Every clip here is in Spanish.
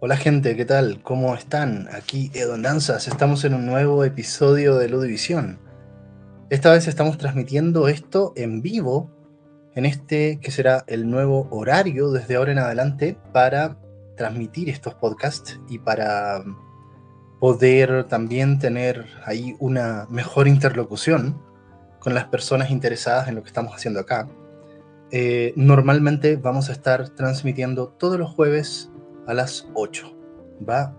Hola gente, ¿qué tal? ¿Cómo están? Aquí Edon Danzas, estamos en un nuevo episodio de Ludivisión. Esta vez estamos transmitiendo esto en vivo, en este que será el nuevo horario desde ahora en adelante para transmitir estos podcasts y para poder también tener ahí una mejor interlocución con las personas interesadas en lo que estamos haciendo acá. Eh, normalmente vamos a estar transmitiendo todos los jueves a las 8. ¿va?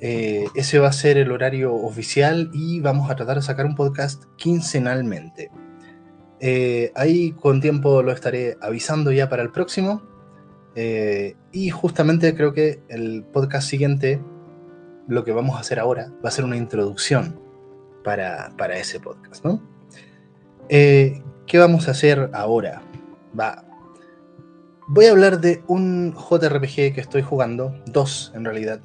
Eh, ese va a ser el horario oficial y vamos a tratar de sacar un podcast quincenalmente. Eh, ahí con tiempo lo estaré avisando ya para el próximo. y justamente creo que el podcast siguiente, lo que vamos a hacer ahora, va a ser una introducción para, para ese podcast. ¿no? ¿Qué vamos a hacer ahora? Va. Voy a hablar de un JRPG que estoy jugando, dos en realidad.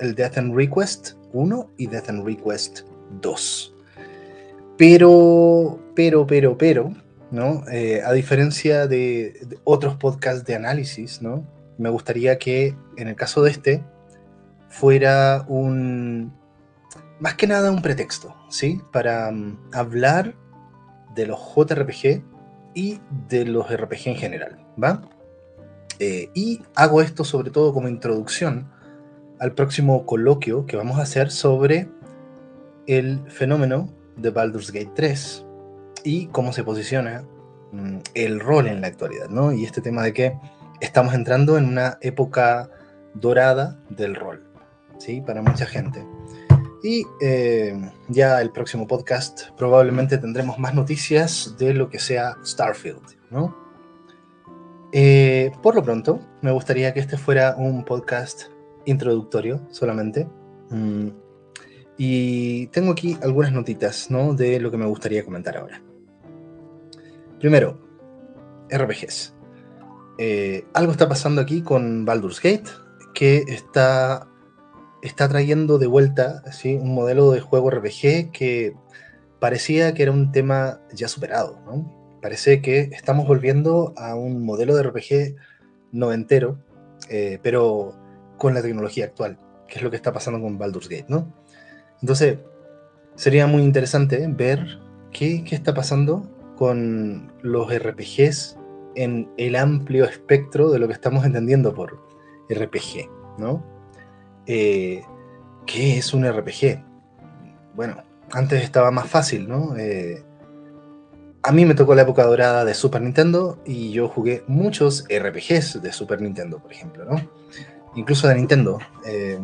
El Death and Request 1 y Death and Request 2. Pero, pero, pero, pero, ¿no? Eh, a diferencia de, otros podcasts de análisis, ¿no? Me gustaría que en el caso de este fuera un, más que nada un pretexto, ¿sí? Para um, hablar de los JRPG y de los RPG en general, ¿va? Eh, y hago esto sobre todo como introducción al próximo coloquio que vamos a hacer sobre el fenómeno de Baldur's Gate 3 y cómo se posiciona mm, el rol en la actualidad, ¿no? Y este tema de que estamos entrando en una época dorada del rol, ¿sí? Para mucha gente. Y eh, ya el próximo podcast probablemente tendremos más noticias de lo que sea Starfield, ¿no? Eh, por lo pronto, me gustaría que este fuera un podcast introductorio solamente. Mm, y tengo aquí algunas notitas, ¿no? De lo que me gustaría comentar ahora. Primero, RPGs. Eh, algo está pasando aquí con Baldur's Gate, que está está trayendo de vuelta ¿sí? un modelo de juego RPG que parecía que era un tema ya superado. ¿no? Parece que estamos volviendo a un modelo de RPG noventero, eh, pero con la tecnología actual, que es lo que está pasando con Baldur's Gate. ¿no? Entonces, sería muy interesante ver qué, qué está pasando con los RPGs en el amplio espectro de lo que estamos entendiendo por RPG, ¿no? Eh, ¿qué es un RPG? Bueno, antes estaba más fácil, ¿no? Eh, a mí me tocó la época dorada de Super Nintendo y yo jugué muchos RPGs de Super Nintendo, por ejemplo, ¿no? Incluso de Nintendo. Eh,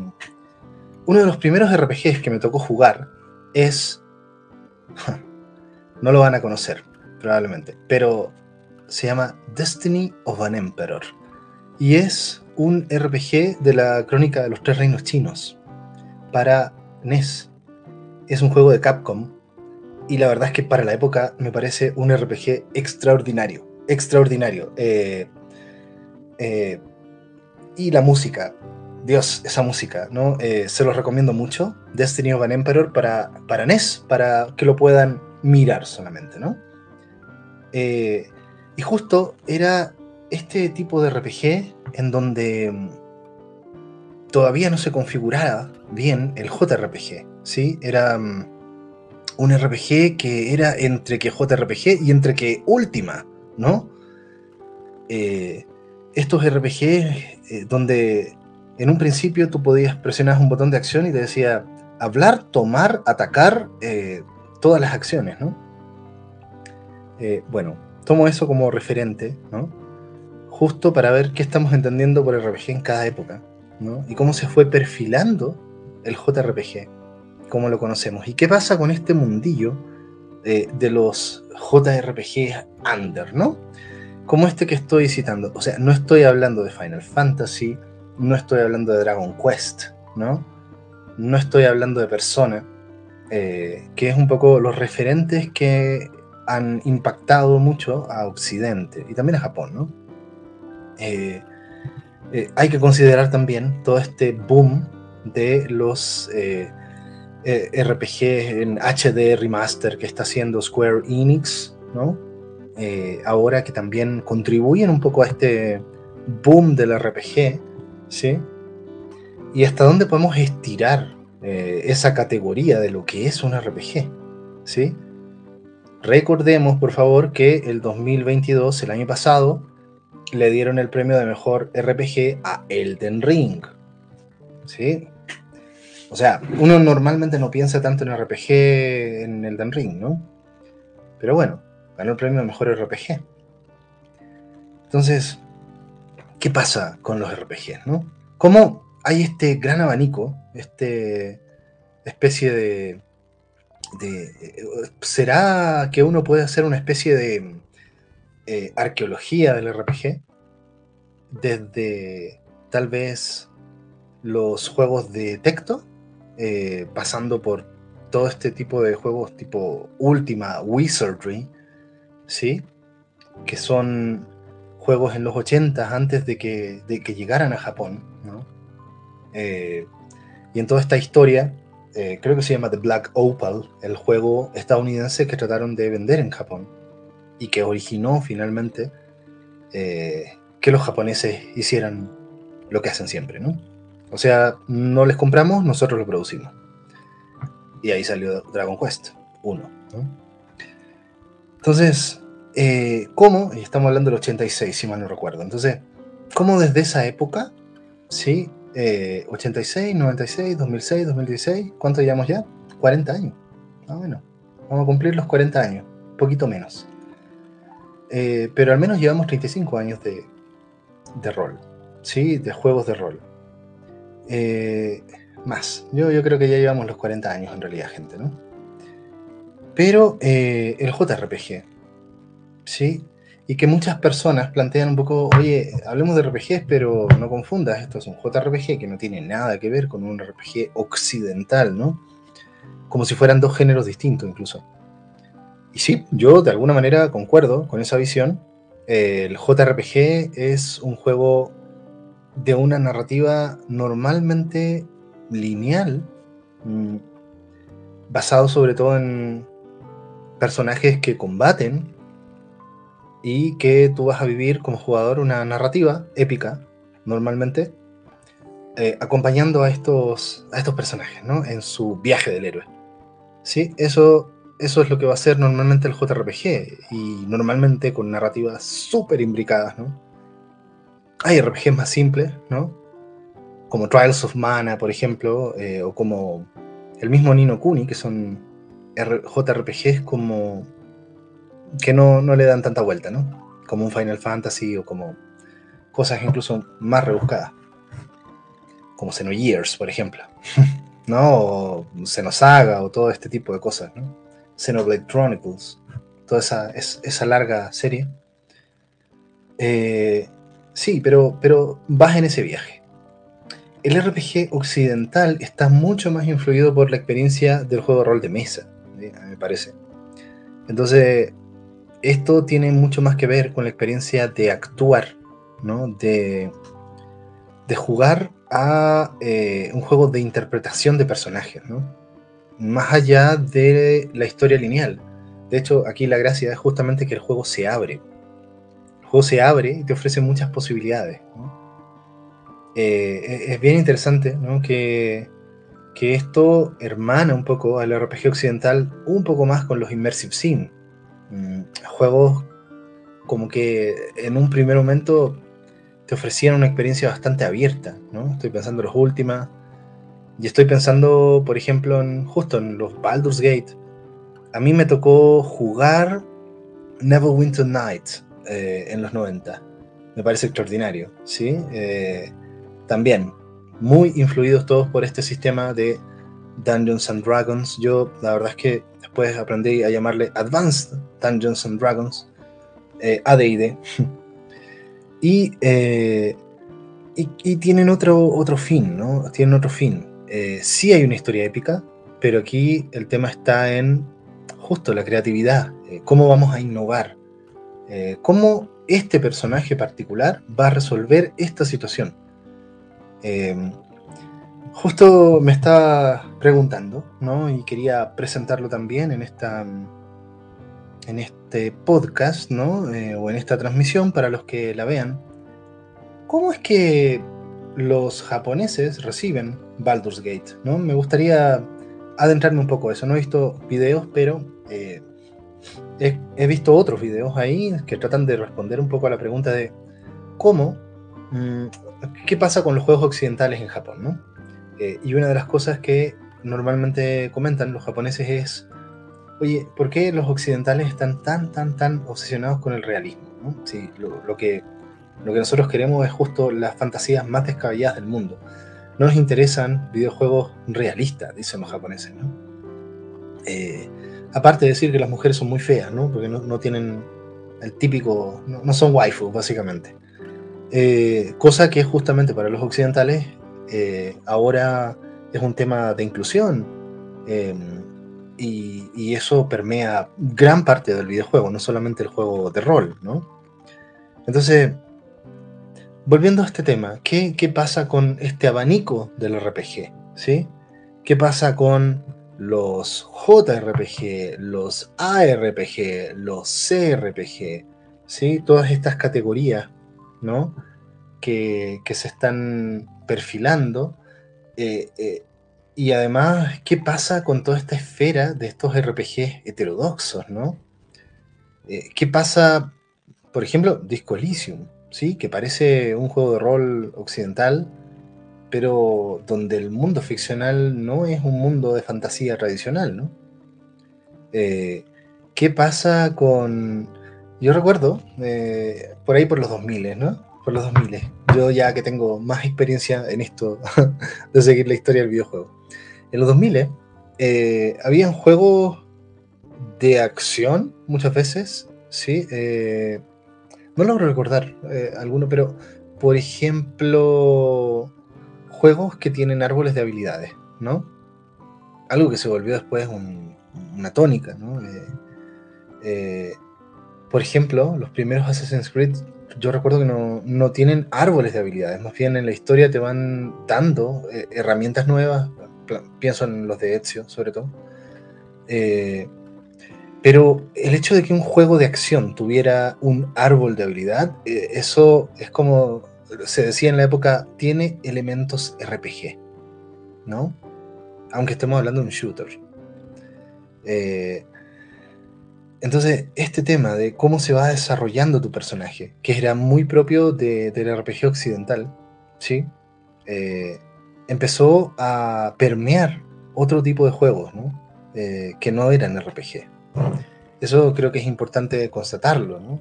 uno de los primeros RPGs que me tocó jugar es... No lo van a conocer, probablemente, pero se llama Destiny of an Emperor. Y es un RPG de la Crónica de los Tres Reinos Chinos para NES. Es un juego de Capcom y la verdad es que para la época me parece un RPG extraordinario. Extraordinario. Eh, eh, y la música. Dios, esa música, ¿no? Eh, se los recomiendo mucho. Destiny of an Emperor para, para NES, para que lo puedan mirar solamente, ¿no? y justo era este tipo de RPG en donde todavía no se configuraba bien el JRPG, ¿sí? Era mm, un RPG que era entre que JRPG y entre que Última, ¿no? Eh, estos RPG eh, donde en un principio tú podías presionar un botón de acción y te decía hablar, tomar, atacar, eh, todas las acciones, ¿no? bueno, tomo eso como referente, ¿no? Justo para ver qué estamos entendiendo por RPG en cada época, ¿no? Y cómo se fue perfilando el JRPG, cómo lo conocemos. ¿Y qué pasa con este mundillo eh, de los JRPG under, ¿no? Como este que estoy citando. O sea, no estoy hablando de Final Fantasy, no estoy hablando de Dragon Quest, ¿no? No estoy hablando de Persona, eh, que es un poco los referentes que han impactado mucho a Occidente y también a Japón, ¿no? Eh, eh, hay que considerar también todo este boom de los eh, RPG en HD remaster que está haciendo Square Enix, ¿no? ahora que también contribuyen un poco a este boom del RPG, ¿sí? Y hasta dónde podemos estirar esa categoría de lo que es un RPG, ¿sí? Recordemos, por favor, que el 2022, el año pasado, le dieron el premio de mejor RPG a Elden Ring, ¿sí? O sea, uno normalmente no piensa tanto en RPG en Elden Ring, ¿no? Pero bueno, ganó el premio de mejor RPG. Entonces, ¿qué pasa con los RPGs, no? ¿Cómo hay este gran abanico, este especie de, ¿Será que uno puede hacer una especie de eh, arqueología del RPG? Desde tal vez los juegos de texto, eh, pasando por todo este tipo de juegos tipo Ultima, Wizardry, ¿sí? Que son juegos en los 80 antes de que, de que llegaran a Japón, ¿no? Eh, y en toda esta historia, creo que se llama The Black Opal, el juego estadounidense que trataron de vender en Japón y que originó finalmente eh, que los japoneses hicieran lo que hacen siempre, ¿no? O sea, no les compramos, nosotros lo producimos. Y ahí salió Dragon Quest 1. Entonces, ¿cómo? Y estamos hablando del 86, si mal no recuerdo. Entonces, ¿cómo desde esa época, sí, 86, 96, 2006, 2016, ¿cuánto llevamos ya? 40 años. Ah, bueno, vamos a cumplir los 40 años, poquito menos. Eh, pero al menos llevamos 35 años de, de rol, ¿sí? De juegos de rol. Eh, más, yo, yo creo que ya llevamos los 40 años en realidad, gente, ¿no? Pero eh, el JRPG, ¿sí? y que muchas personas plantean un poco, oye, hablemos de RPGs, pero no confundas, esto es un JRPG que no tiene nada que ver con un RPG occidental, ¿no? Como si fueran dos géneros distintos incluso. Y sí, yo de alguna manera concuerdo con esa visión. el JRPG es un juego de una narrativa normalmente lineal, mm, basado sobre todo en personajes que combaten y que tú vas a vivir como jugador una narrativa épica, normalmente, eh, acompañando a estos, a estos personajes, ¿no? En su viaje del héroe. ¿Sí? Eso, eso es lo que va a ser normalmente el JRPG, y normalmente con narrativas súper imbricadas, ¿no? Hay RPGs más simples, ¿no? Como Trials of Mana, por ejemplo, eh, o como el mismo Nino Kuni, que son JRPGs como que no, le dan tanta vuelta, ¿no? Como un Final Fantasy o como cosas incluso más rebuscadas. Como Xenogears, por ejemplo. ¿No? O Xenosaga o todo este tipo de cosas, ¿no? Xenoblade Chronicles. Toda esa, esa larga serie. Eh, sí, pero, pero vas en ese viaje. El RPG occidental está mucho más influido por la experiencia del juego de rol de mesa, me parece. Entonces, esto tiene mucho más que ver con la experiencia de actuar, ¿no? De, de jugar a eh, un juego de interpretación de personajes, ¿no? Más allá de la historia lineal. De hecho, aquí la gracia es justamente que el juego se abre. El juego se abre y te ofrece muchas posibilidades. Eh, es bien interesante ¿no? que, que esto hermana un poco al RPG occidental un poco más con los immersive sim, Mm, juegos como que en un primer momento te ofrecían una experiencia bastante abierta, ¿no? Estoy pensando en los últimas y estoy pensando, por ejemplo, en justo en los Baldur's Gate. A mí me tocó jugar Neverwinter Night eh, en los 90. Me parece extraordinario, ¿sí? Eh, también, muy influidos todos por este sistema de Dungeons and Dragons. Yo, la verdad es que después aprendí a llamarle Advanced Dungeons and Dragons, eh, ADD. Eh, y, y, tienen otro, otro fin, ¿no? Tienen otro fin. Eh, sí hay una historia épica, pero aquí el tema está en justo la creatividad, eh, cómo vamos a innovar, cómo este personaje particular va a resolver esta situación. justo me estaba preguntando, ¿no? Y quería presentarlo también en esta en este podcast, ¿no? Eh, o en esta transmisión para los que la vean, ¿cómo es que los japoneses reciben Baldur's Gate? ¿no? Me gustaría adentrarme un poco a eso. No he visto videos, pero eh, he, visto otros videos ahí que tratan de responder un poco a la pregunta de cómo, mm, qué pasa con los juegos occidentales en Japón, ¿no? Eh, y una de las cosas que normalmente comentan los japoneses es, oye, ¿por qué los occidentales están tan, tan, tan obsesionados con el realismo? ¿no? lo, que, lo que nosotros queremos es justo las fantasías más descabelladas del mundo. No nos interesan videojuegos realistas, dicen los japoneses, ¿no? Eh, aparte de decir que las mujeres son muy feas, ¿no? Porque no, tienen el típico, no, son waifu, básicamente. Eh, cosa que justamente para los occidentales eh, ahora es un tema de inclusión em, y, eso permea gran parte del videojuego, no solamente el juego de rol, ¿no? Entonces, volviendo a este tema, ¿qué, pasa con este abanico del RPG? ¿sí? ¿Qué pasa con los JRPG, los ARPG, los CRPG? ¿sí? Todas estas categorías ¿no? que, se están perfilando. Eh, eh, y además, ¿qué pasa con toda esta esfera de estos RPG heterodoxos? ¿no? Eh, ¿Qué pasa, por ejemplo, Disco Elysium? ¿Sí? que parece un juego de rol occidental, pero donde el mundo ficcional no es un mundo de fantasía tradicional, ¿no? Eh, ¿Qué pasa con... Yo recuerdo, eh, por ahí por los 2000, ¿no? Por los 2000. Yo ya que tengo más experiencia en esto de seguir la historia del videojuego. En los 2000 eh, habían juegos de acción muchas veces, ¿sí? Eh, no logro recordar eh, alguno, pero por ejemplo, juegos que tienen árboles de habilidades, ¿no? Algo que se volvió después una tónica, ¿no? Eh, eh, por ejemplo, los primeros Assassin's Creed, yo recuerdo que no, tienen árboles de habilidades, más bien en la historia te van dando herramientas nuevas, pienso en los de Ezio sobre todo, pero el hecho de que un juego de acción tuviera un árbol de habilidad, eh, eso es como se decía en la época, tiene elementos RPG, ¿no? Aunque estemos hablando de un shooter. Eh, entonces, este tema de cómo se va desarrollando tu personaje, que era muy propio del RPG occidental, ¿sí? Eh, empezó a permear otro tipo de juegos, ¿no? que no eran RPG. Eso creo que es importante constatarlo. ¿no?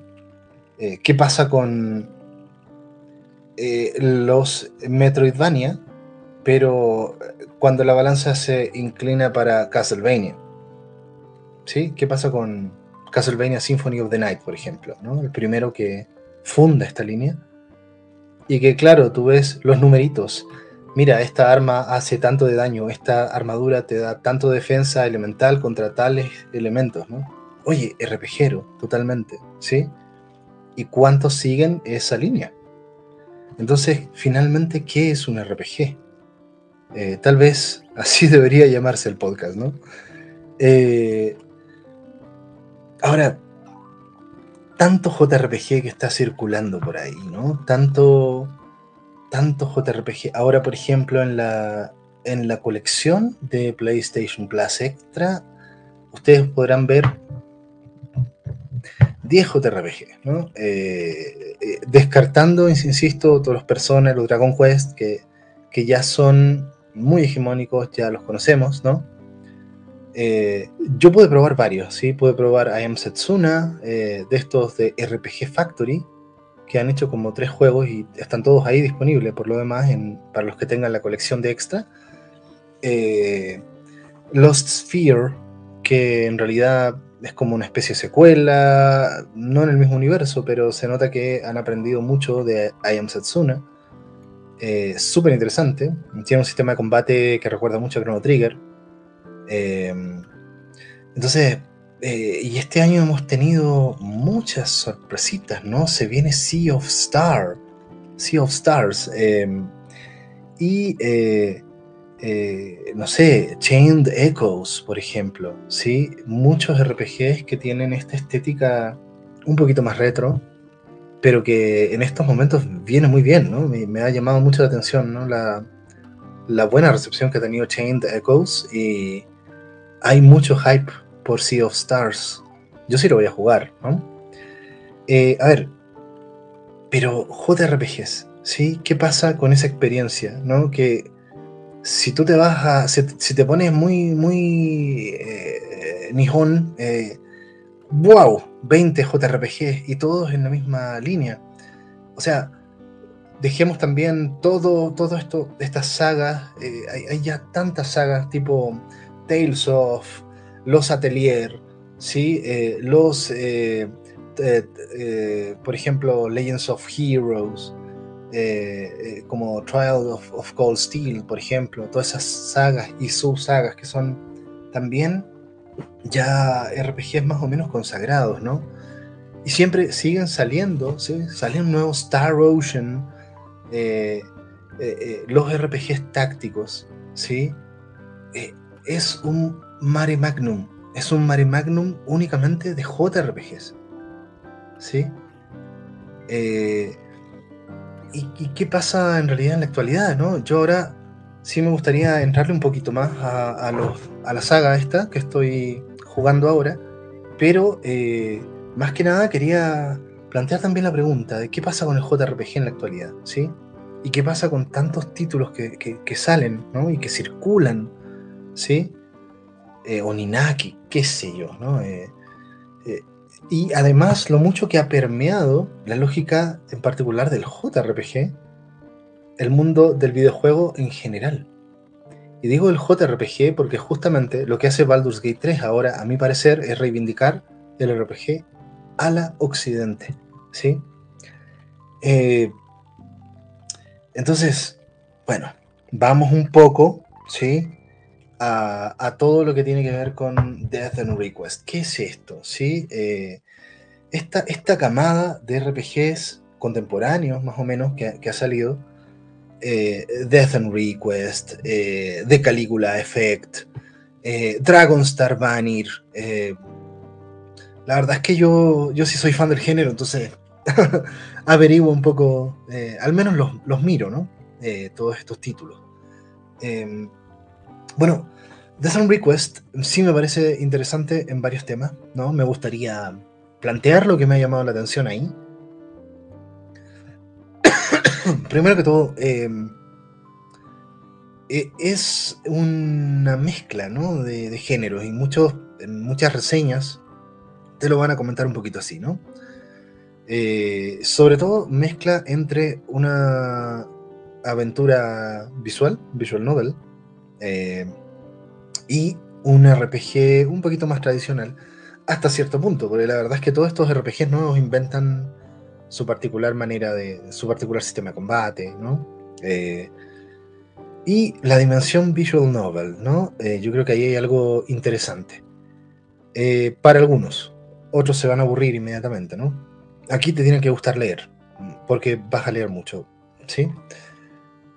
Eh, ¿Qué pasa con eh, los Metroidvania, pero cuando la balanza se inclina para Castlevania? ¿Sí? ¿Qué pasa con Castlevania Symphony of the Night, por ejemplo? ¿no? El primero que funda esta línea. Y que claro, tú ves los numeritos mira, esta arma hace tanto de daño, esta armadura te da tanto defensa elemental contra tales elementos, ¿no? Oye, RPGero, totalmente, ¿sí? ¿Y cuántos siguen esa línea? Entonces, finalmente, ¿qué es un RPG? Eh, tal vez así debería llamarse el podcast, ¿no? Eh, ahora, tanto JRPG que está circulando por ahí, ¿no? Tanto tantos JRPG. Ahora, por ejemplo, en la, en la colección de PlayStation Plus Extra, ustedes podrán ver 10 JRPG, ¿no? Eh, eh, descartando, insisto, todos los Persona, los Dragon Quest, que, que, ya son muy hegemónicos, ya los conocemos, ¿no? Eh, yo pude probar varios, ¿sí? Pude probar I Am Setsuna, de estos de RPG Factory, que han hecho como tres juegos y están todos ahí disponibles, por lo demás, para los que tengan la colección de extra. Eh, Lost Sphere, que en realidad es como una especie de secuela, no en el mismo universo, pero se nota que han aprendido mucho de I Am Setsuna. Eh, Súper interesante. Tiene un sistema de combate que recuerda mucho a Chrono Trigger. Eh, entonces, eh, y este año hemos tenido muchas sorpresitas, ¿no? Se viene Sea of Star, Sea of Stars. Em, y eh, eh, no sé, Chained Echoes, por ejemplo, ¿sí? Muchos RPGs que tienen esta estética un poquito más retro, pero que en estos momentos viene muy bien, ¿no? Me, ha llamado mucho la atención, ¿no? La, la, buena recepción que ha tenido Chained Echoes y hay mucho hype por Sea of Stars. Yo sí lo voy a jugar, ¿no? Eh, a ver, pero JRPGs, ¿sí? ¿Qué pasa con esa experiencia, ¿no? Que si tú te vas a. Si, te pones muy, muy. Eh, nihon, eh, ¡wow! 20 JRPGs y todos en la misma línea. O sea, dejemos también todo, todo esto, estas sagas. Eh, hay, ya tantas sagas tipo Tales of, Los Atelier, ¿sí? Eh, los. por ejemplo, Legends of Heroes. Eh, eh, como Trial of, Cold Steel, por ejemplo, todas esas sagas y subsagas que son también ya RPGs más o menos consagrados, ¿no? Y siempre siguen saliendo, ¿sí? salen nuevos Star Ocean, eh, los RPGs tácticos, ¿sí? es un mare magnum, es un mare magnum únicamente de JRPGs, ¿sí? ¿y, qué pasa en realidad en la actualidad? ¿no? Yo ahora sí me gustaría entrarle un poquito más a, la saga esta que estoy jugando ahora, pero eh, más que nada quería plantear también la pregunta de qué pasa con el JRPG en la actualidad, ¿sí? ¿Y qué pasa con tantos títulos que, salen ¿no? y que circulan, ¿sí? Eh, Oninaki, qué sé yo, ¿no? Eh, y además lo mucho que ha permeado la lógica en particular del JRPG, el mundo del videojuego en general. Y digo el JRPG porque justamente lo que hace Baldur's Gate 3 ahora, a mi parecer, es reivindicar el RPG a la occidente. ¿sí? Eh, entonces, bueno, vamos un poco, ¿sí? A, todo lo que tiene que ver con Death and Request. ¿Qué es esto? ¿Sí? Eh, esta, esta, camada de RPGs contemporáneos, más o menos, que, ha salido, eh, Death and Request, eh, The Caligula Effect, Dragon Star Banner. la verdad es que yo, yo sí soy fan del género, entonces averiguo un poco, al menos los, los miro, ¿no? todos estos títulos. Em, bueno, The Sun Request sí me parece interesante en varios temas, ¿no? Me gustaría plantear lo que me ha llamado la atención ahí. Primero que todo, em, e, es una mezcla ¿no? de, géneros y muchos, en muchas reseñas te lo van a comentar un poquito así, ¿no? Eh, sobre todo mezcla entre una aventura visual, visual novel, eh, y un RPG un poquito más tradicional, hasta cierto punto, porque la verdad es que todos estos RPGs nuevos inventan su particular manera de, su particular sistema de combate, ¿no? Eh, y la dimensión visual novel, ¿no? Eh, yo creo que ahí hay algo interesante. para algunos, otros se van a aburrir inmediatamente, ¿no? Aquí te tiene que gustar leer, porque vas a leer mucho, ¿sí?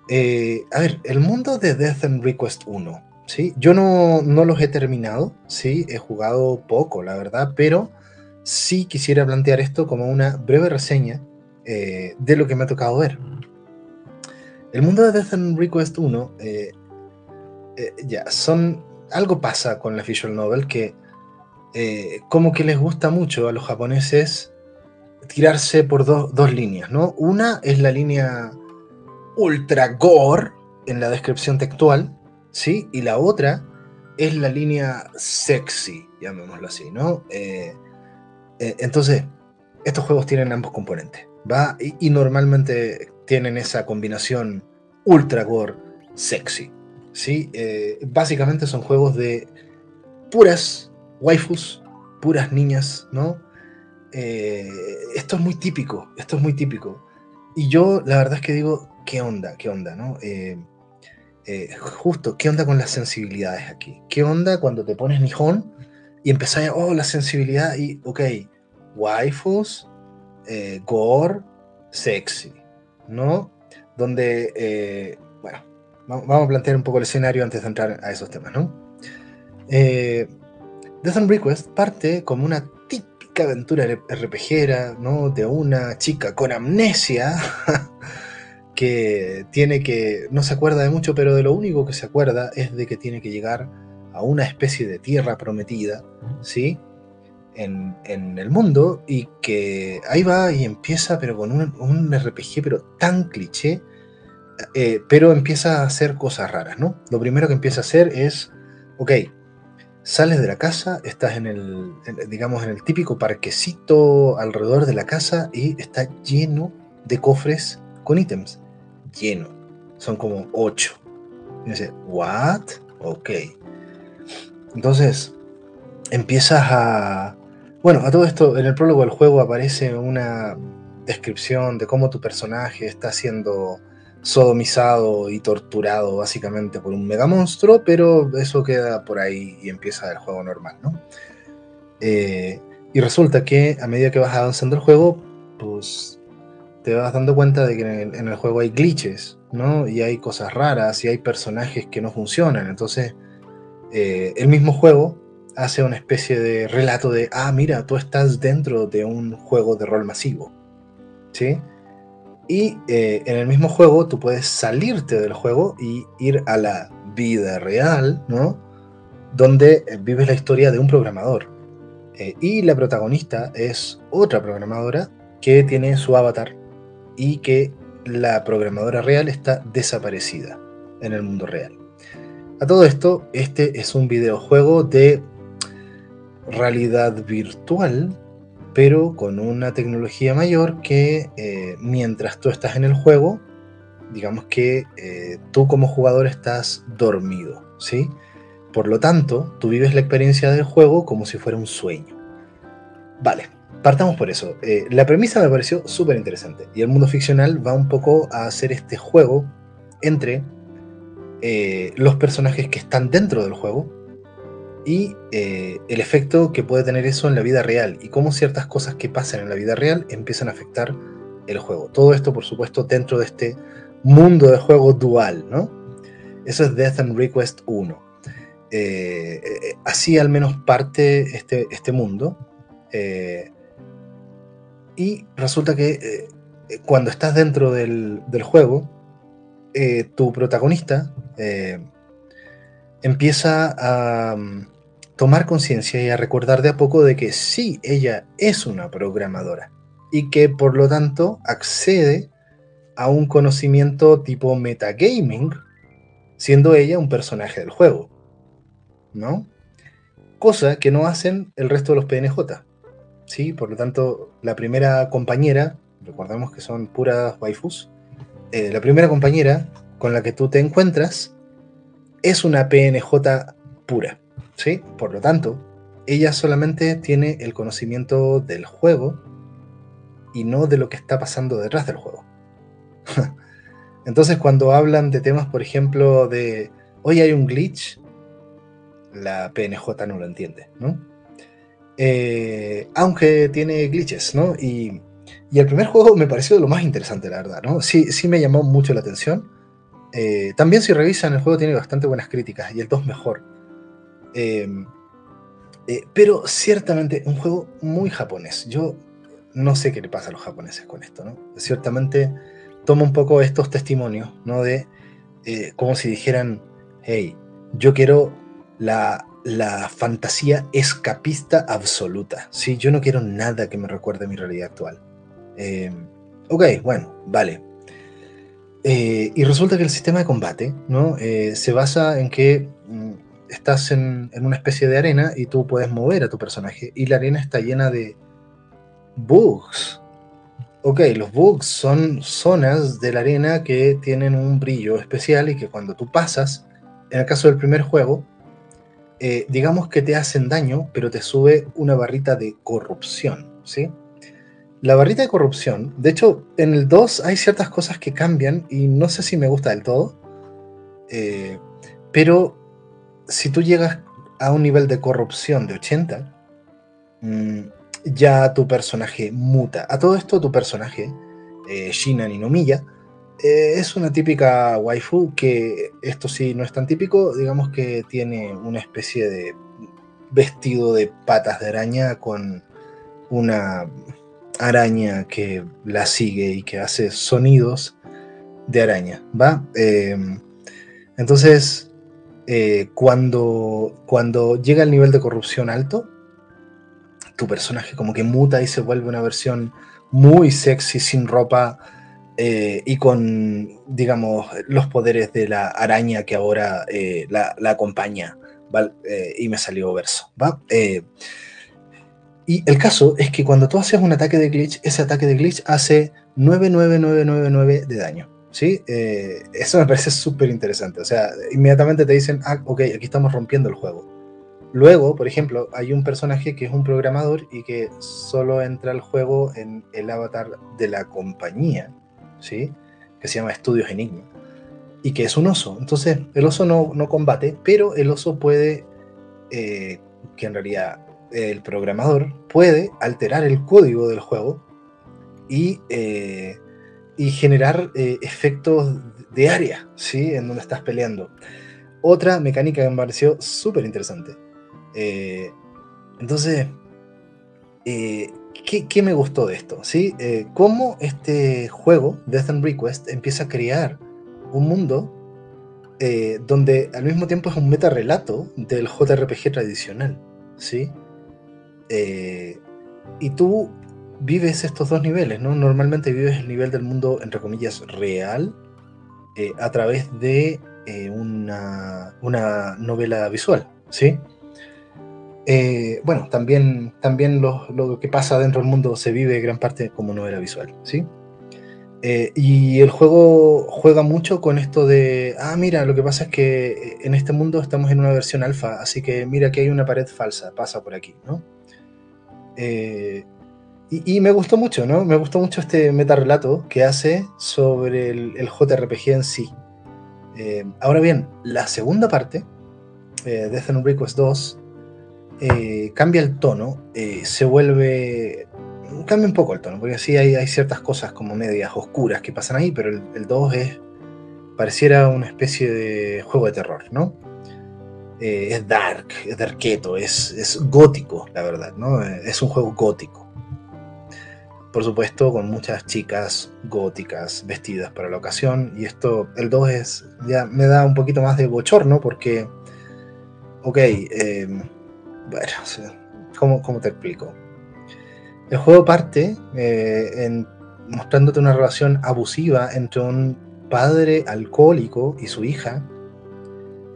Eh, a ver, el mundo de Death and Request 1, ¿sí? Yo no, los he terminado, ¿sí? He jugado poco, la verdad, pero sí quisiera plantear esto como una breve reseña eh, de lo que me ha tocado ver. El mundo de Death and Request 1, eh, ya, son... Algo pasa con la visual novel que como que les gusta mucho a los japoneses tirarse por dos líneas, ¿no? Una es la línea ultra gore en la descripción textual, ¿sí? Y la otra es la línea sexy, llamémoslo así, ¿no? Eh, eh, entonces, estos juegos tienen ambos componentes, ¿va? Y, normalmente tienen esa combinación ultra gore sexy, ¿sí? Eh, básicamente son juegos de puras waifus, puras niñas, ¿no? esto es muy típico, esto es muy típico. Y yo la verdad es que digo, ¿qué onda? ¿Qué onda? ¿no? Eh, eh, justo, ¿qué onda con las sensibilidades aquí? ¿Qué onda cuando te pones Nihon y empezás a, oh, la sensibilidad y, ok, waifus, eh, gore, sexy, ¿no? Donde, bueno, vamos a plantear un poco el escenario antes de entrar a esos temas, ¿no? Eh, Death and Request parte como una típica aventura RPGera, ¿no? De una chica con amnesia que tiene que, no se acuerda de mucho, pero de lo único que se acuerda es de que tiene que llegar a una especie de tierra prometida, ¿sí? En, el mundo y que ahí va y empieza, pero con un, RPG, pero tan cliché, eh, pero empieza a hacer cosas raras, ¿no? Lo primero que empieza a hacer es, ok, sales de la casa, estás en el, digamos, en el típico parquecito alrededor de la casa y está lleno de cofres con ítems lleno. Son como 8. Y dice, ¿what? Ok. Entonces, empiezas a... Bueno, a todo esto, en el prólogo del juego aparece una descripción de cómo tu personaje está siendo sodomizado y torturado básicamente por un mega monstruo, pero eso queda por ahí y empieza el juego normal, ¿no? Eh, y resulta que a medida que vas avanzando el juego, pues te vas dando cuenta de que en el, juego hay glitches, ¿no? Y hay cosas raras y hay personajes que no funcionan. Entonces, eh, el mismo juego hace una especie de relato de, ah, mira, tú estás dentro de un juego de rol masivo, ¿sí? Y eh, en el mismo juego tú puedes salirte del juego y ir a la vida real, ¿no? Donde eh, vives la historia de un programador. y la protagonista es otra programadora que tiene su avatar y que la programadora real está desaparecida en el mundo real. A todo esto, este es un videojuego de realidad virtual, pero con una tecnología mayor que eh, mientras tú estás en el juego, digamos que eh, tú como jugador estás dormido, ¿sí? Por lo tanto, tú vives la experiencia del juego como si fuera un sueño. Vale, partamos por eso. Eh, la premisa me pareció súper interesante. Y el mundo ficcional va un poco a hacer este juego entre eh, los personajes que están dentro del juego y eh, el efecto que puede tener eso en la vida real y cómo ciertas cosas que pasan en la vida real empiezan a afectar el juego. Todo esto, por supuesto, dentro de este mundo de juego dual, ¿no? Eso es Death and Request 1. así al menos parte este, este mundo. Y resulta que eh, eh, cuando estás dentro del, juego, eh, tu protagonista empieza a mm, tomar conciencia y a recordar de a poco de que sí, ella es una programadora y que por lo tanto accede a un conocimiento tipo metagaming, siendo ella un personaje del juego. ¿No? Cosa que no hacen el resto de los PNJ. ¿Sí? Por lo tanto, la primera compañera, recordamos que son puras waifus, eh, la primera compañera con la que tú te encuentras es una PNJ pura, ¿sí? Por lo tanto, ella solamente tiene el conocimiento del juego y no de lo que está pasando detrás del juego. Entonces, cuando hablan de temas, por ejemplo, de hoy hay un glitch, la PNJ no lo entiende, ¿no? Eh, aunque tiene glitches, ¿no? Y, el primer juego me pareció lo más interesante, la verdad, ¿no? Sí, sí me llamó mucho la atención. Eh, también si revisan, el juego tiene bastante buenas críticas y el 2 mejor. Em, eh, pero ciertamente un juego muy japonés. Yo no sé qué le pasa a los japoneses con esto, ¿no? Ciertamente toma un poco estos testimonios, ¿no? De como si dijeran, hey, yo quiero la la fantasía escapista absoluta. Sí, yo no quiero nada que me recuerde a mi realidad actual. Eh, ok, bueno, vale. Eh, y resulta que el sistema de combate ¿no? Eh, se basa en que mm, estás en, una especie de arena y tú puedes mover a tu personaje y la arena está llena de bugs. Ok, los bugs son zonas de la arena que tienen un brillo especial y que cuando tú pasas, en el caso del primer juego, eh, digamos que te hacen daño, pero te sube una barrita de corrupción, ¿sí? La barrita de corrupción, de hecho, en el 2 hay ciertas cosas que cambian y no sé si me gusta del todo, eh, pero si tú llegas a un nivel de corrupción de 80, mm, ya tu personaje muta. A todo esto, tu personaje, eh, Shinan Inomiya, Eh, es una típica waifu que esto sí no es tan típico, digamos que tiene una especie de vestido de patas de araña con una araña que la sigue y que hace sonidos de araña, ¿va? Em, entonces, eh, cuando, cuando llega el nivel de corrupción alto, tu personaje como que muta y se vuelve una versión muy sexy, sin ropa eh, y con, digamos, los poderes de la araña que ahora eh, la, acompaña. y me salió verso, y el caso es que cuando tú haces un ataque de glitch, ese ataque de glitch hace 99999 de daño. ¿sí? Eh, eso me parece súper interesante. O sea, inmediatamente te dicen, ah, ok, aquí estamos rompiendo el juego. Luego, por ejemplo, hay un personaje que es un programador y que solo entra al juego en el avatar de la compañía, ¿sí? Que se llama Estudios Enigma. Y que es un oso. Entonces, el oso no, no combate, pero el oso puede, eh, que en realidad el programador puede alterar el código del juego y eh, y generar eh, efectos de área, ¿sí? En donde estás peleando. Otra mecánica que me pareció súper interesante. Entonces, ¿qué, me gustó de esto? ¿sí? cómo este juego, Death and Request, empieza a crear un mundo donde al mismo tiempo es un meta relato del JRPG tradicional, ¿sí? y tú vives estos dos niveles, ¿no? Normalmente vives el nivel del mundo, entre comillas, real, eh, a través de eh, una, novela visual, ¿sí? Eh, bueno, también, también lo, que pasa dentro del mundo se vive gran parte como novela visual, ¿sí? y el juego juega mucho con esto de, ah, mira, lo que pasa es que en este mundo estamos en una versión alfa, así que mira que hay una pared falsa, pasa por aquí, ¿no? Y, me gustó mucho, ¿no? Me gustó mucho este metarrelato que hace sobre el, JRPG en sí. Eh, ahora bien, la segunda parte, eh, Death and Request 2, eh, cambia el tono, se vuelve... Cambia un poco el tono, porque sí hay, hay, ciertas cosas como medias oscuras que pasan ahí, pero el, 2 es... pareciera una especie de juego de terror, ¿no? es dark, es darketo, es, es gótico, la verdad, ¿no? Es un juego gótico por supuesto con muchas chicas góticas vestidas para la ocasión y esto, el 2 es, ya me da un poquito más de bochorno porque, ok, em, bueno, ¿cómo, ¿cómo, te explico? El juego parte eh, en, mostrándote una relación abusiva entre un padre alcohólico y su hija,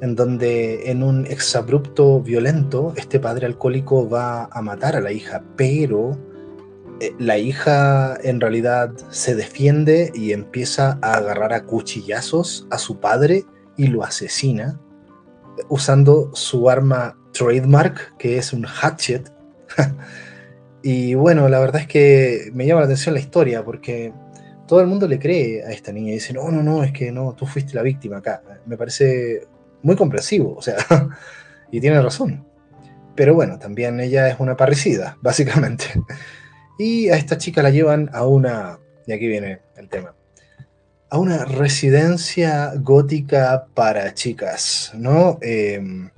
en donde en un exabrupto violento este padre alcohólico va a matar a la hija, pero eh, la hija en realidad se defiende y empieza a agarrar a cuchillazos a su padre y lo asesina usando su arma trademark, que es un hatchet. y bueno, la verdad es que me llama la atención la historia porque todo el mundo le cree a esta niña y dice, no, no, no, es que no, tú fuiste la víctima acá. Me parece muy comprensivo, o sea, y tiene razón. Pero bueno, también ella es una parricida, básicamente. Y a esta chica la llevan a una, y aquí viene el tema, a una residencia gótica para chicas, ¿no? Em,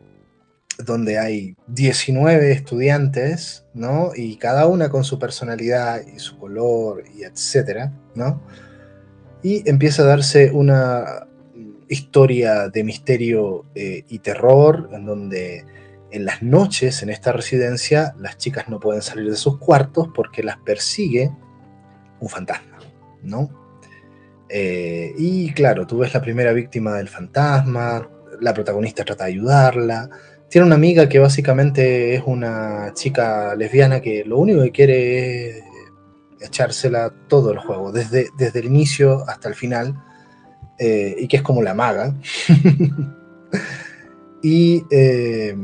donde hay 19 estudiantes, ¿no? Y cada una con su personalidad y su color y etcétera, ¿no? Y empieza a darse una historia de misterio eh, y terror, en donde en las noches en esta residencia las chicas no pueden salir de sus cuartos porque las persigue un fantasma, ¿no? Eh, y claro, tú ves la primera víctima del fantasma, la protagonista trata de ayudarla, tiene una amiga que básicamente es una chica lesbiana que lo único que quiere es echársela todo el juego, desde, desde el inicio hasta el final, eh, y que es como la maga. y eh,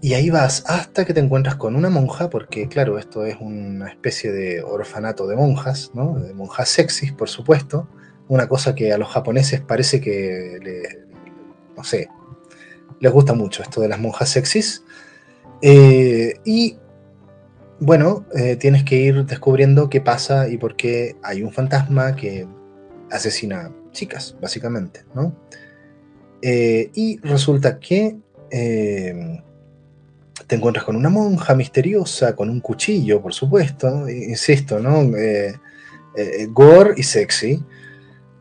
y ahí vas hasta que te encuentras con una monja, porque claro, esto es una especie de orfanato de monjas, ¿no? De monjas sexys, por supuesto. Una cosa que a los japoneses parece que, no sé, les gusta mucho esto de las monjas sexys. Eh, y bueno, eh, tienes que ir descubriendo qué pasa y por qué hay un fantasma que asesina chicas, básicamente, ¿no? Eh, y resulta que te encuentras con una monja misteriosa, con un cuchillo, por supuesto, insisto, ¿no? Gore y sexy.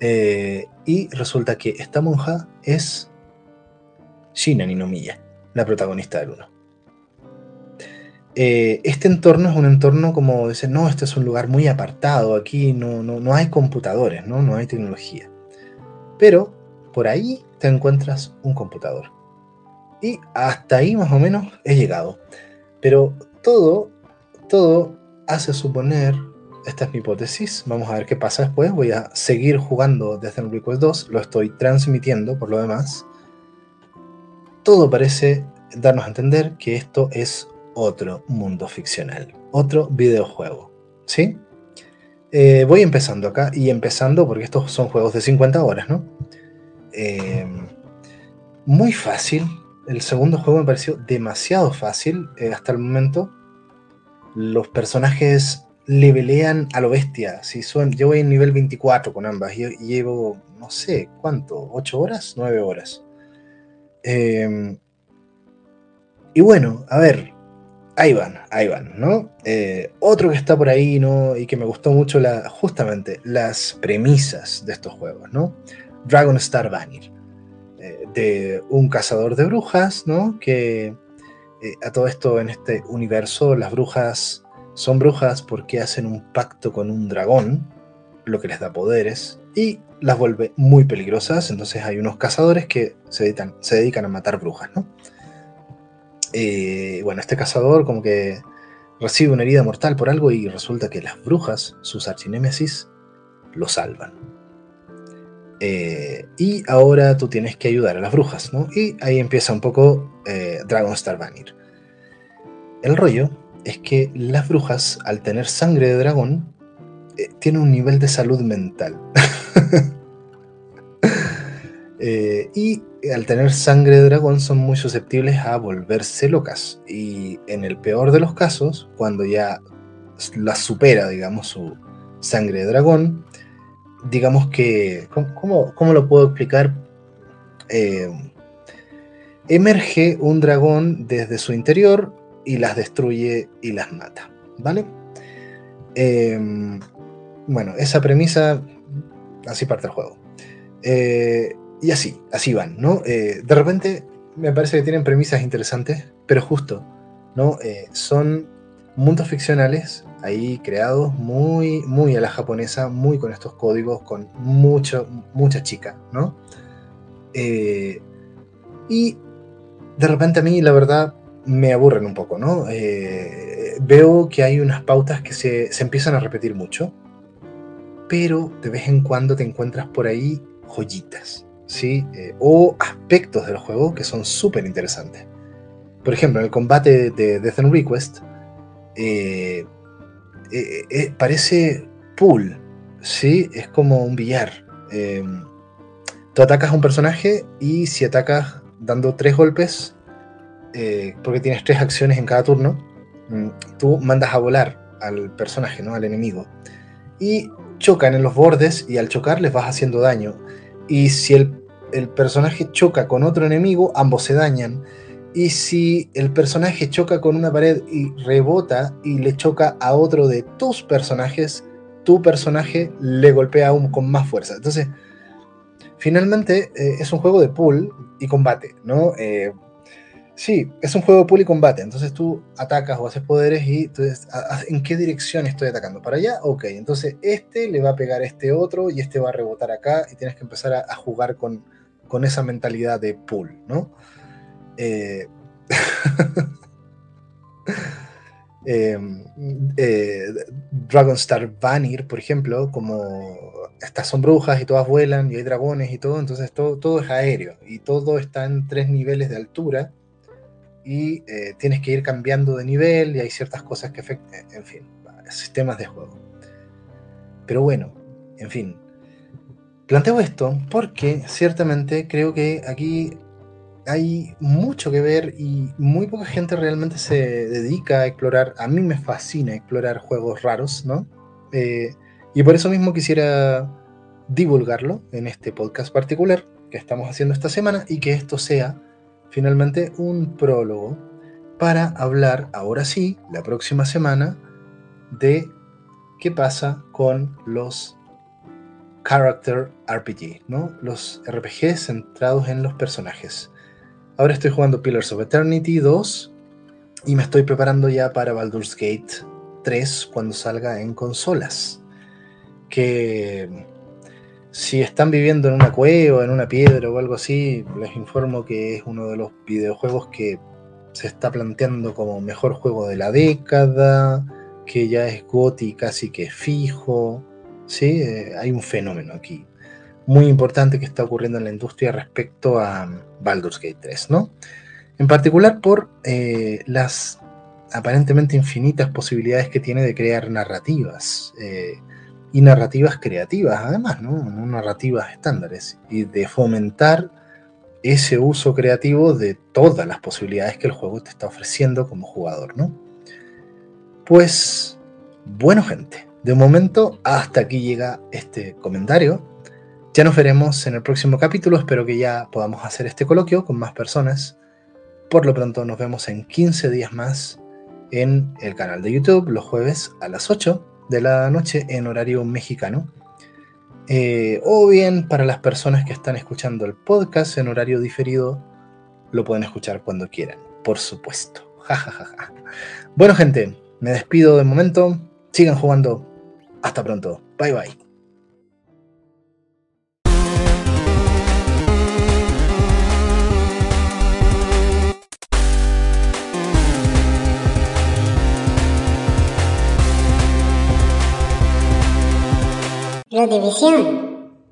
y resulta que esta monja es Shina Ninomiya, la protagonista del 1. este entorno es un entorno como dicen, no, este es un lugar muy apartado, aquí no, no, no hay computadores, ¿no? no hay tecnología. Pero por ahí te encuentras un computador. Y hasta ahí más o menos he llegado. Pero todo, todo hace suponer, esta es mi hipótesis, vamos a ver qué pasa después, voy a seguir jugando desde el Request 2, lo estoy transmitiendo por lo demás. Todo parece darnos a entender que esto es otro mundo ficcional, otro videojuego. ¿Sí? Eh, voy empezando acá y empezando porque estos son juegos de 50 horas, ¿no? Eh, muy fácil. El segundo juego me pareció demasiado fácil eh, hasta el momento. Los personajes levelean a lo bestia. Si son, yo voy en nivel 24 con ambas y llevo, no sé, ¿cuánto? ¿8 horas? ¿9 horas? Em, y bueno, a ver, ahí van, ahí van, ¿no? Eh, otro que está por ahí, ¿no? Y que me gustó mucho la, justamente las premisas de estos juegos, ¿no? Dragon Star Vanir de un cazador de brujas, ¿no? Que eh, a todo esto en este universo las brujas son brujas porque hacen un pacto con un dragón, lo que les da poderes, y las vuelve muy peligrosas, entonces hay unos cazadores que se dedican, se dedican a matar brujas, ¿no? Eh, bueno, este cazador como que recibe una herida mortal por algo y resulta que las brujas, sus archinémesis, lo salvan. Eh, y ahora tú tienes que ayudar a las brujas, ¿no? Y ahí empieza un poco eh, Dragon Star Vanir. El rollo es que las brujas, al tener sangre de dragón, eh, tienen un nivel de salud mental. y al tener sangre de dragón son muy susceptibles a volverse locas. Y en el peor de los casos, cuando ya las supera, digamos, su sangre de dragón, digamos que, ¿cómo, cómo lo puedo explicar? Eh, emerge un dragón desde su interior y las destruye y las mata, ¿vale? Em, bueno, esa premisa, así parte el juego. Eh, y así, así van, ¿no? Eh, de repente me parece que tienen premisas interesantes, pero justo, ¿no? son mundos ficcionales ahí creados muy, muy a la japonesa, muy con estos códigos, con mucho, mucha chica, ¿no? Eh, y de repente a mí, la verdad, me aburren un poco, ¿no? Eh, veo que hay unas pautas que se, empiezan a repetir mucho, pero de vez en cuando te encuentras por ahí joyitas, ¿sí? Eh, o aspectos del juego que son súper interesantes. Por ejemplo, en el combate de Death and Request, eh, eh, parece pool, ¿sí? Es como un billar. Eh, tú atacas a un personaje y si atacas dando tres golpes, porque tienes tres acciones en cada turno, mm, tú mandas a volar al personaje, ¿no? Al enemigo. Y chocan en los bordes y al chocar les vas haciendo daño. Y si el, el personaje choca con otro enemigo, ambos se dañan. Y si el personaje choca con una pared y rebota y le choca a otro de tus personajes, tu personaje le golpea aún con más fuerza. Entonces, finalmente eh, es un juego de pool y combate, ¿no? Eh, sí, es un juego de pool y combate. Entonces tú atacas o haces poderes y entonces, ¿en qué dirección estoy atacando? ¿Para allá? Ok, entonces este le va a pegar a este otro y este va a rebotar acá y tienes que empezar a, jugar con, con esa mentalidad de pool, ¿no? Eh, em, eh, Dragon Star Vanir, por ejemplo, como estas son brujas y todas vuelan y hay dragones y todo, entonces todo, todo es aéreo y todo está en tres niveles de altura y eh, tienes que ir cambiando de nivel y hay ciertas cosas que afectan, en fin, sistemas de juego. Pero bueno, en fin, planteo esto porque ciertamente creo que aquí hay mucho que ver y muy poca gente realmente se dedica a explorar. A mí me fascina explorar juegos raros, ¿no? Eh, y por eso mismo quisiera divulgarlo en este podcast particular que estamos haciendo esta semana y que esto sea finalmente un prólogo para hablar ahora sí, la próxima semana, de qué pasa con los Character RPG, ¿no? Los RPG centrados en los personajes. Ahora estoy jugando Pillars of Eternity 2 y me estoy preparando ya para Baldur's Gate 3 cuando salga en consolas. Que si están viviendo en una cueva, en una piedra o algo así, les informo que es uno de los videojuegos que se está planteando como mejor juego de la década, que ya es GOTI casi que fijo. ¿sí? Eh, hay un fenómeno aquí muy importante que está ocurriendo en la industria respecto a Baldur's Gate 3, ¿no? En particular por eh, las aparentemente infinitas posibilidades que tiene de crear narrativas. Eh, y narrativas creativas, además, ¿no? no narrativas estándares, y de fomentar ese uso creativo de todas las posibilidades que el juego te está ofreciendo como jugador, ¿no? Pues, bueno, gente, de momento hasta aquí llega este comentario. Ya nos veremos en el próximo capítulo, espero que ya podamos hacer este coloquio con más personas. Por lo pronto nos vemos en 15 días más en el canal de YouTube los jueves a las 8 de la noche en horario mexicano. Eh, o bien para las personas que están escuchando el podcast en horario diferido, lo pueden escuchar cuando quieran, por supuesto. bueno gente, me despido de momento. Sigan jugando. Hasta pronto. Bye bye. La división.